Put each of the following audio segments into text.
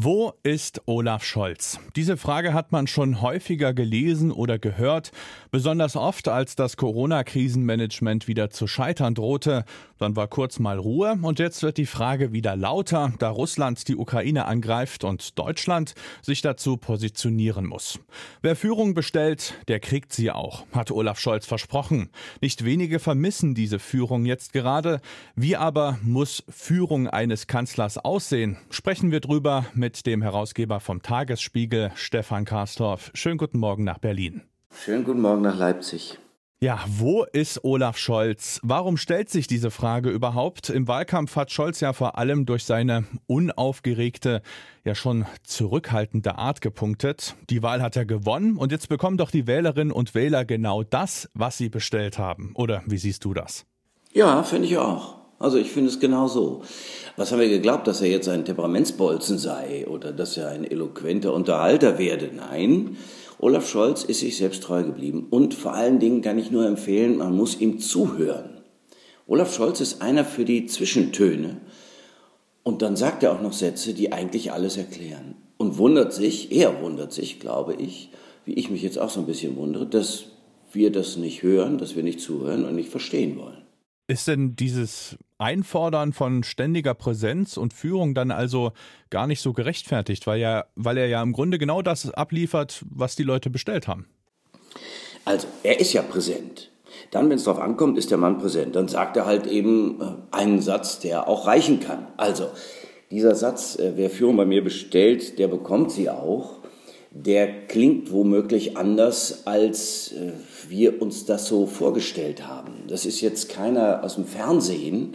Wo ist Olaf Scholz? Diese Frage hat man schon häufiger gelesen oder gehört, besonders oft, als das Corona-Krisenmanagement wieder zu scheitern drohte. Dann war kurz mal Ruhe und jetzt wird die Frage wieder lauter, da Russland die Ukraine angreift und Deutschland sich dazu positionieren muss. Wer Führung bestellt, der kriegt sie auch, hat Olaf Scholz versprochen. Nicht wenige vermissen diese Führung jetzt gerade. Wie aber muss Führung eines Kanzlers aussehen? Sprechen wir drüber mit dem Herausgeber vom Tagesspiegel, Stefan Karstorff. Schönen guten Morgen nach Berlin. Schönen guten Morgen nach Leipzig. Ja, wo ist Olaf Scholz? Warum stellt sich diese Frage überhaupt? Im Wahlkampf hat Scholz ja vor allem durch seine unaufgeregte, ja schon zurückhaltende Art gepunktet. Die Wahl hat er gewonnen und jetzt bekommen doch die Wählerinnen und Wähler genau das, was sie bestellt haben. Oder wie siehst du das? Ja, finde ich auch. Also ich finde es genau so. Was haben wir geglaubt, dass er jetzt ein Temperamentsbolzen sei oder dass er ein eloquenter Unterhalter werde? Nein, Olaf Scholz ist sich selbst treu geblieben und vor allen Dingen kann ich nur empfehlen, man muss ihm zuhören. Olaf Scholz ist einer für die Zwischentöne und dann sagt er auch noch Sätze, die eigentlich alles erklären und wundert sich, er wundert sich, glaube ich, wie ich mich jetzt auch so ein bisschen wundere, dass wir das nicht hören, dass wir nicht zuhören und nicht verstehen wollen. Ist denn dieses Einfordern von ständiger Präsenz und Führung dann also gar nicht so gerechtfertigt, weil, ja, weil er ja im Grunde genau das abliefert, was die Leute bestellt haben? Also, er ist ja präsent. Dann, wenn es darauf ankommt, ist der Mann präsent. Dann sagt er halt eben äh, einen Satz, der auch reichen kann. Also, dieser Satz, äh, wer Führung bei mir bestellt, der bekommt sie auch der klingt womöglich anders, als äh, wir uns das so vorgestellt haben. Das ist jetzt keiner aus dem Fernsehen,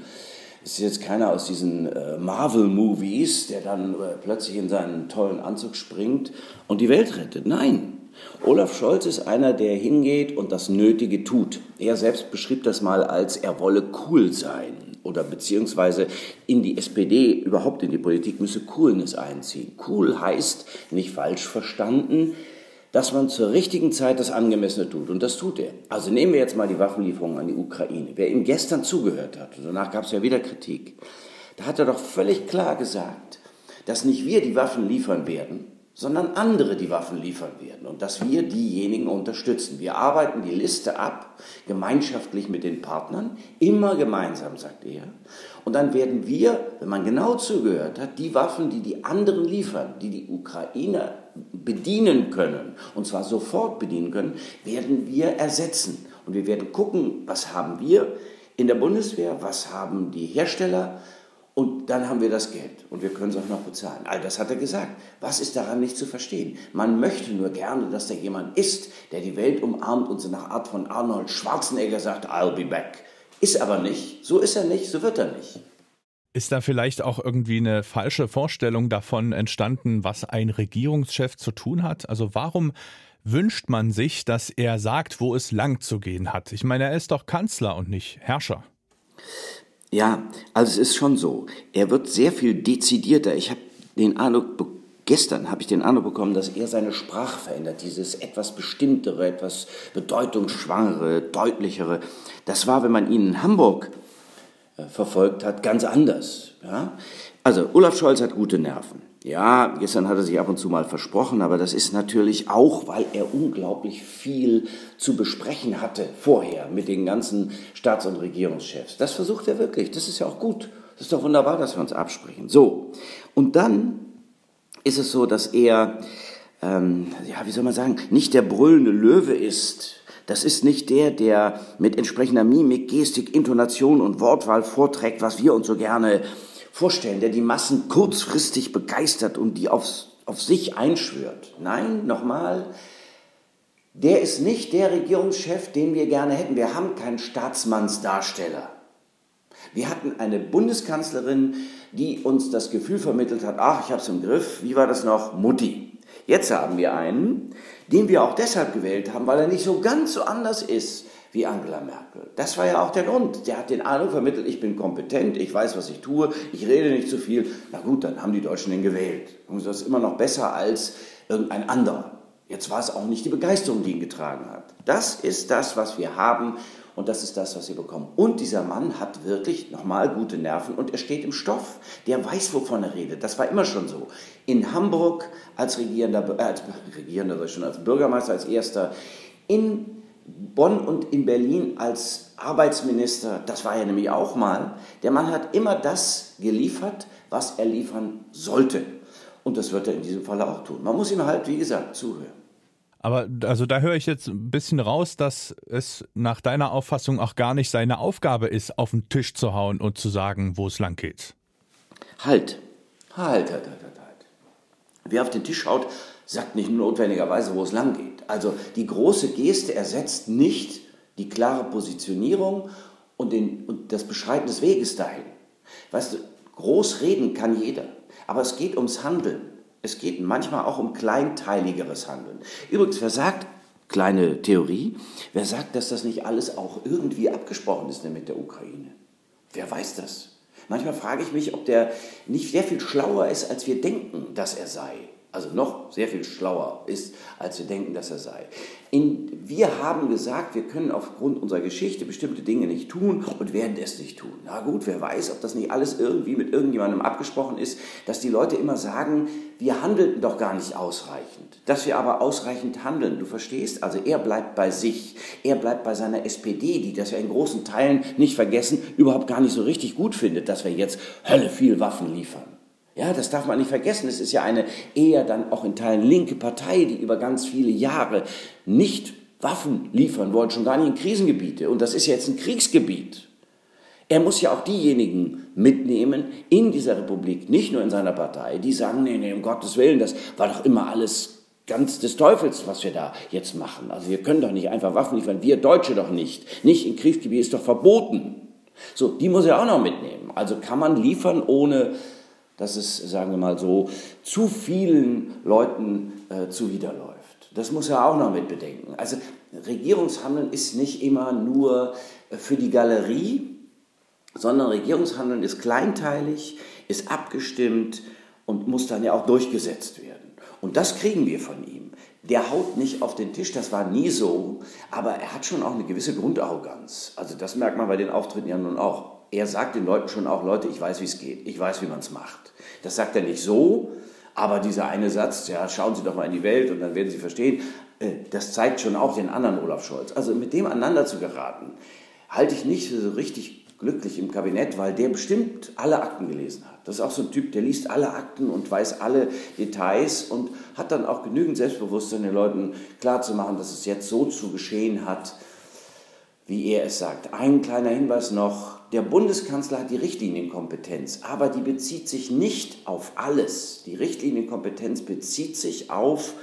das ist jetzt keiner aus diesen äh, Marvel-Movies, der dann äh, plötzlich in seinen tollen Anzug springt und die Welt rettet. Nein, Olaf Scholz ist einer, der hingeht und das Nötige tut. Er selbst beschrieb das mal als, er wolle cool sein oder beziehungsweise in die SPD, überhaupt in die Politik, müsse Coolness einziehen. Cool heißt, nicht falsch verstanden, dass man zur richtigen Zeit das Angemessene tut. Und das tut er. Also nehmen wir jetzt mal die Waffenlieferungen an die Ukraine. Wer ihm gestern zugehört hat, und danach gab es ja wieder Kritik, da hat er doch völlig klar gesagt, dass nicht wir die Waffen liefern werden, sondern andere die Waffen liefern werden und dass wir diejenigen unterstützen. Wir arbeiten die Liste ab, gemeinschaftlich mit den Partnern, immer gemeinsam, sagt er. Und dann werden wir, wenn man genau zugehört hat, die Waffen, die die anderen liefern, die die Ukrainer bedienen können, und zwar sofort bedienen können, werden wir ersetzen. Und wir werden gucken, was haben wir in der Bundeswehr, was haben die Hersteller, und dann haben wir das Geld und wir können es auch noch bezahlen. All das hat er gesagt. Was ist daran nicht zu verstehen? Man möchte nur gerne, dass da jemand ist, der die Welt umarmt und so nach Art von Arnold Schwarzenegger sagt, I'll be back. Ist aber nicht. So ist er nicht, so wird er nicht. Ist da vielleicht auch irgendwie eine falsche Vorstellung davon entstanden, was ein Regierungschef zu tun hat? Also warum wünscht man sich, dass er sagt, wo es lang zu gehen hat? Ich meine, er ist doch Kanzler und nicht Herrscher. Ja, also es ist schon so. Er wird sehr viel dezidierter. Ich habe den Eindruck, gestern habe ich den Eindruck bekommen, dass er seine Sprache verändert. Dieses etwas bestimmtere, etwas bedeutungsschwangere, deutlichere. Das war, wenn man ihn in Hamburg äh, verfolgt hat, ganz anders. Ja? Also Olaf Scholz hat gute Nerven. Ja, gestern hat er sich ab und zu mal versprochen, aber das ist natürlich auch, weil er unglaublich viel zu besprechen hatte vorher mit den ganzen Staats- und Regierungschefs. Das versucht er wirklich. Das ist ja auch gut. Das ist doch wunderbar, dass wir uns absprechen. So. Und dann ist es so, dass er, ähm, ja, wie soll man sagen, nicht der brüllende Löwe ist. Das ist nicht der, der mit entsprechender Mimik, Gestik, Intonation und Wortwahl vorträgt, was wir uns so gerne vorstellen, der die Massen kurzfristig begeistert und die aufs, auf sich einschwört. Nein, nochmal, der ist nicht der Regierungschef, den wir gerne hätten. Wir haben keinen Staatsmannsdarsteller. Wir hatten eine Bundeskanzlerin, die uns das Gefühl vermittelt hat, ach, ich habe es im Griff, wie war das noch? Mutti. Jetzt haben wir einen, den wir auch deshalb gewählt haben, weil er nicht so ganz so anders ist wie Angela Merkel. Das war ja auch der Grund. Der hat den Eindruck vermittelt, ich bin kompetent, ich weiß, was ich tue, ich rede nicht zu viel. Na gut, dann haben die Deutschen den gewählt. Und das ist immer noch besser als irgendein anderer. Jetzt war es auch nicht die Begeisterung, die ihn getragen hat. Das ist das, was wir haben. Und das ist das, was sie bekommen. Und dieser Mann hat wirklich nochmal gute Nerven und er steht im Stoff. Der weiß, wovon er redet. Das war immer schon so. In Hamburg als regierender, äh, als regierender, schon als Bürgermeister, als erster. In Bonn und in Berlin als Arbeitsminister, das war er nämlich auch mal. Der Mann hat immer das geliefert, was er liefern sollte. Und das wird er in diesem Fall auch tun. Man muss ihm halt, wie gesagt, zuhören. Aber also da höre ich jetzt ein bisschen raus, dass es nach deiner Auffassung auch gar nicht seine Aufgabe ist, auf den Tisch zu hauen und zu sagen, wo es lang geht. Halt. Halt, halt, halt, halt, halt. Wer auf den Tisch haut, sagt nicht notwendigerweise, wo es lang geht. Also die große Geste ersetzt nicht die klare Positionierung und, den, und das Beschreiten des Weges dahin. Weißt du, groß reden kann jeder, aber es geht ums Handeln. Es geht manchmal auch um kleinteiligeres Handeln. Übrigens, wer sagt, kleine Theorie, wer sagt, dass das nicht alles auch irgendwie abgesprochen ist mit der Ukraine? Wer weiß das? Manchmal frage ich mich, ob der nicht sehr viel schlauer ist, als wir denken, dass er sei also noch sehr viel schlauer ist, als wir denken, dass er sei. In, wir haben gesagt, wir können aufgrund unserer Geschichte bestimmte Dinge nicht tun und werden es nicht tun. Na gut, wer weiß, ob das nicht alles irgendwie mit irgendjemandem abgesprochen ist, dass die Leute immer sagen, wir handelten doch gar nicht ausreichend, dass wir aber ausreichend handeln. Du verstehst? Also er bleibt bei sich, er bleibt bei seiner SPD, die das ja in großen Teilen nicht vergessen, überhaupt gar nicht so richtig gut findet, dass wir jetzt Hölle viel Waffen liefern. Ja, das darf man nicht vergessen. Es ist ja eine eher dann auch in Teilen linke Partei, die über ganz viele Jahre nicht Waffen liefern wollte, schon gar nicht in Krisengebiete. Und das ist jetzt ein Kriegsgebiet. Er muss ja auch diejenigen mitnehmen in dieser Republik, nicht nur in seiner Partei, die sagen, nee, nee, um Gottes Willen, das war doch immer alles ganz des Teufels, was wir da jetzt machen. Also wir können doch nicht einfach Waffen liefern, wir Deutsche doch nicht. Nicht in Kriegsgebiet ist doch verboten. So, die muss er auch noch mitnehmen. Also kann man liefern, ohne dass es, sagen wir mal so, zu vielen Leuten äh, zuwiderläuft. Das muss er auch noch mit bedenken. Also Regierungshandeln ist nicht immer nur äh, für die Galerie, sondern Regierungshandeln ist kleinteilig, ist abgestimmt und muss dann ja auch durchgesetzt werden. Und das kriegen wir von ihm. Der haut nicht auf den Tisch, das war nie so, aber er hat schon auch eine gewisse Grundarroganz. Also das merkt man bei den Auftritten ja nun auch er sagt den Leuten schon auch, Leute, ich weiß, wie es geht, ich weiß, wie man es macht. Das sagt er nicht so, aber dieser eine Satz, ja, schauen Sie doch mal in die Welt und dann werden Sie verstehen, äh, das zeigt schon auch den anderen Olaf Scholz. Also mit dem aneinander zu geraten, halte ich nicht so richtig glücklich im Kabinett, weil der bestimmt alle Akten gelesen hat. Das ist auch so ein Typ, der liest alle Akten und weiß alle Details und hat dann auch genügend Selbstbewusstsein, den Leuten klarzumachen, dass es jetzt so zu geschehen hat, wie er es sagt. Ein kleiner Hinweis noch, der Bundeskanzler hat die Richtlinienkompetenz, aber die bezieht sich nicht auf alles. Die Richtlinienkompetenz bezieht sich auf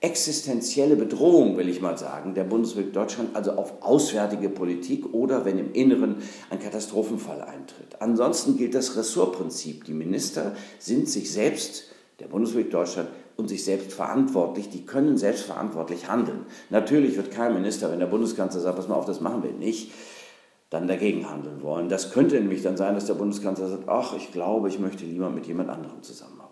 existenzielle Bedrohung, will ich mal sagen, der Bundesrepublik Deutschland, also auf auswärtige Politik oder wenn im Inneren ein Katastrophenfall eintritt. Ansonsten gilt das Ressortprinzip. Die Minister sind sich selbst, der Bundesrepublik Deutschland, und sich selbst verantwortlich, die können selbstverantwortlich handeln. Natürlich wird kein Minister, wenn der Bundeskanzler sagt, pass mal auf, das machen wir nicht, dann dagegen handeln wollen. Das könnte nämlich dann sein, dass der Bundeskanzler sagt, ach, ich glaube, ich möchte lieber mit jemand anderem zusammenarbeiten.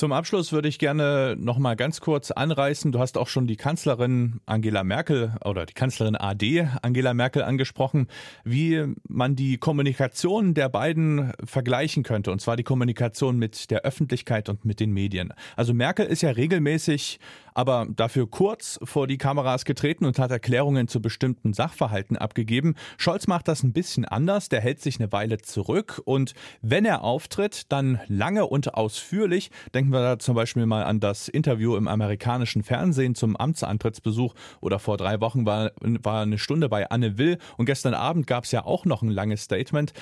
Zum Abschluss würde ich gerne noch mal ganz kurz anreißen. Du hast auch schon die Kanzlerin Angela Merkel oder die Kanzlerin AD Angela Merkel angesprochen, wie man die Kommunikation der beiden vergleichen könnte. Und zwar die Kommunikation mit der Öffentlichkeit und mit den Medien. Also Merkel ist ja regelmäßig aber dafür kurz vor die Kameras getreten und hat Erklärungen zu bestimmten Sachverhalten abgegeben. Scholz macht das ein bisschen anders, der hält sich eine Weile zurück und wenn er auftritt, dann lange und ausführlich. Denken wir da zum Beispiel mal an das Interview im amerikanischen Fernsehen zum Amtsantrittsbesuch oder vor drei Wochen war, war eine Stunde bei Anne Will und gestern Abend gab es ja auch noch ein langes Statement.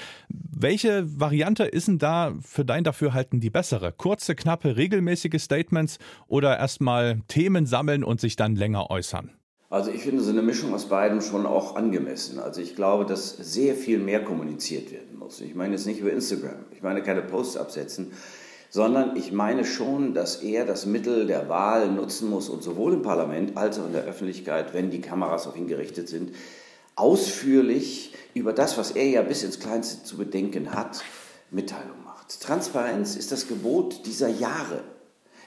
Welche Variante ist denn da für dein Dafürhalten die bessere? Kurze, knappe, regelmäßige Statements oder erstmal Themen sammeln und sich dann länger äußern? Also ich finde so eine Mischung aus beiden schon auch angemessen. Also ich glaube, dass sehr viel mehr kommuniziert werden muss. Ich meine jetzt nicht über Instagram, ich meine keine Posts absetzen, sondern ich meine schon, dass er das Mittel der Wahl nutzen muss und sowohl im Parlament als auch in der Öffentlichkeit, wenn die Kameras auf ihn gerichtet sind, ausführlich über das, was er ja bis ins Kleinste zu bedenken hat, Mitteilung macht. Transparenz ist das Gebot dieser Jahre.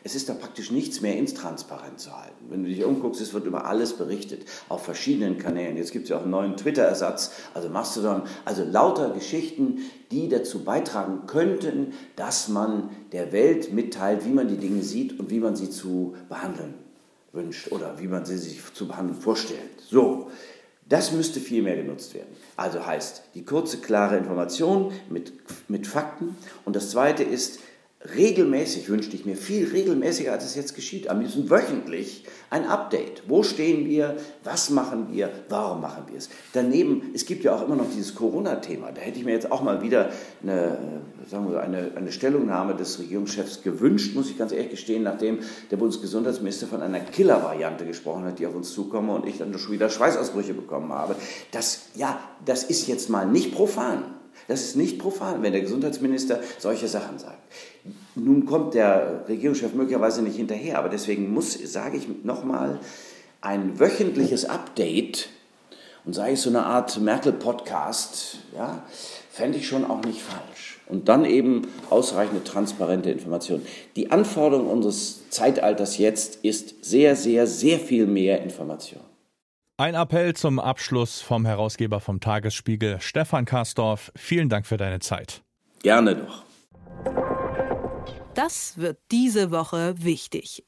Es ist da praktisch nichts mehr intransparent zu halten. Wenn du dich umguckst, es wird über alles berichtet, auf verschiedenen Kanälen. Jetzt gibt es ja auch einen neuen Twitter-Ersatz, also Mastodon. Also lauter Geschichten, die dazu beitragen könnten, dass man der Welt mitteilt, wie man die Dinge sieht und wie man sie zu behandeln wünscht oder wie man sie sich zu behandeln vorstellt. So, das müsste viel mehr genutzt werden. Also heißt die kurze, klare Information mit, mit Fakten. Und das Zweite ist, regelmäßig wünschte ich mir, viel regelmäßiger, als es jetzt geschieht, am liebsten wöchentlich ein Update. Wo stehen wir? Was machen wir? Warum machen wir es? Daneben, es gibt ja auch immer noch dieses Corona-Thema. Da hätte ich mir jetzt auch mal wieder eine, sagen wir, eine, eine Stellungnahme des Regierungschefs gewünscht, muss ich ganz ehrlich gestehen, nachdem der Bundesgesundheitsminister von einer Killer-Variante gesprochen hat, die auf uns zukomme und ich dann schon wieder Schweißausbrüche bekommen habe. Das, ja, das ist jetzt mal nicht profan. Das ist nicht profan, wenn der Gesundheitsminister solche Sachen sagt. Nun kommt der Regierungschef möglicherweise nicht hinterher, aber deswegen muss, sage ich nochmal, ein wöchentliches Update und sei es so eine Art Merkel-Podcast, ja, fände ich schon auch nicht falsch. Und dann eben ausreichende transparente Informationen. Die Anforderung unseres Zeitalters jetzt ist sehr, sehr, sehr viel mehr Information. Ein Appell zum Abschluss vom Herausgeber vom Tagesspiegel, Stefan Karsdorf. Vielen Dank für deine Zeit. Gerne doch. Das wird diese Woche wichtig.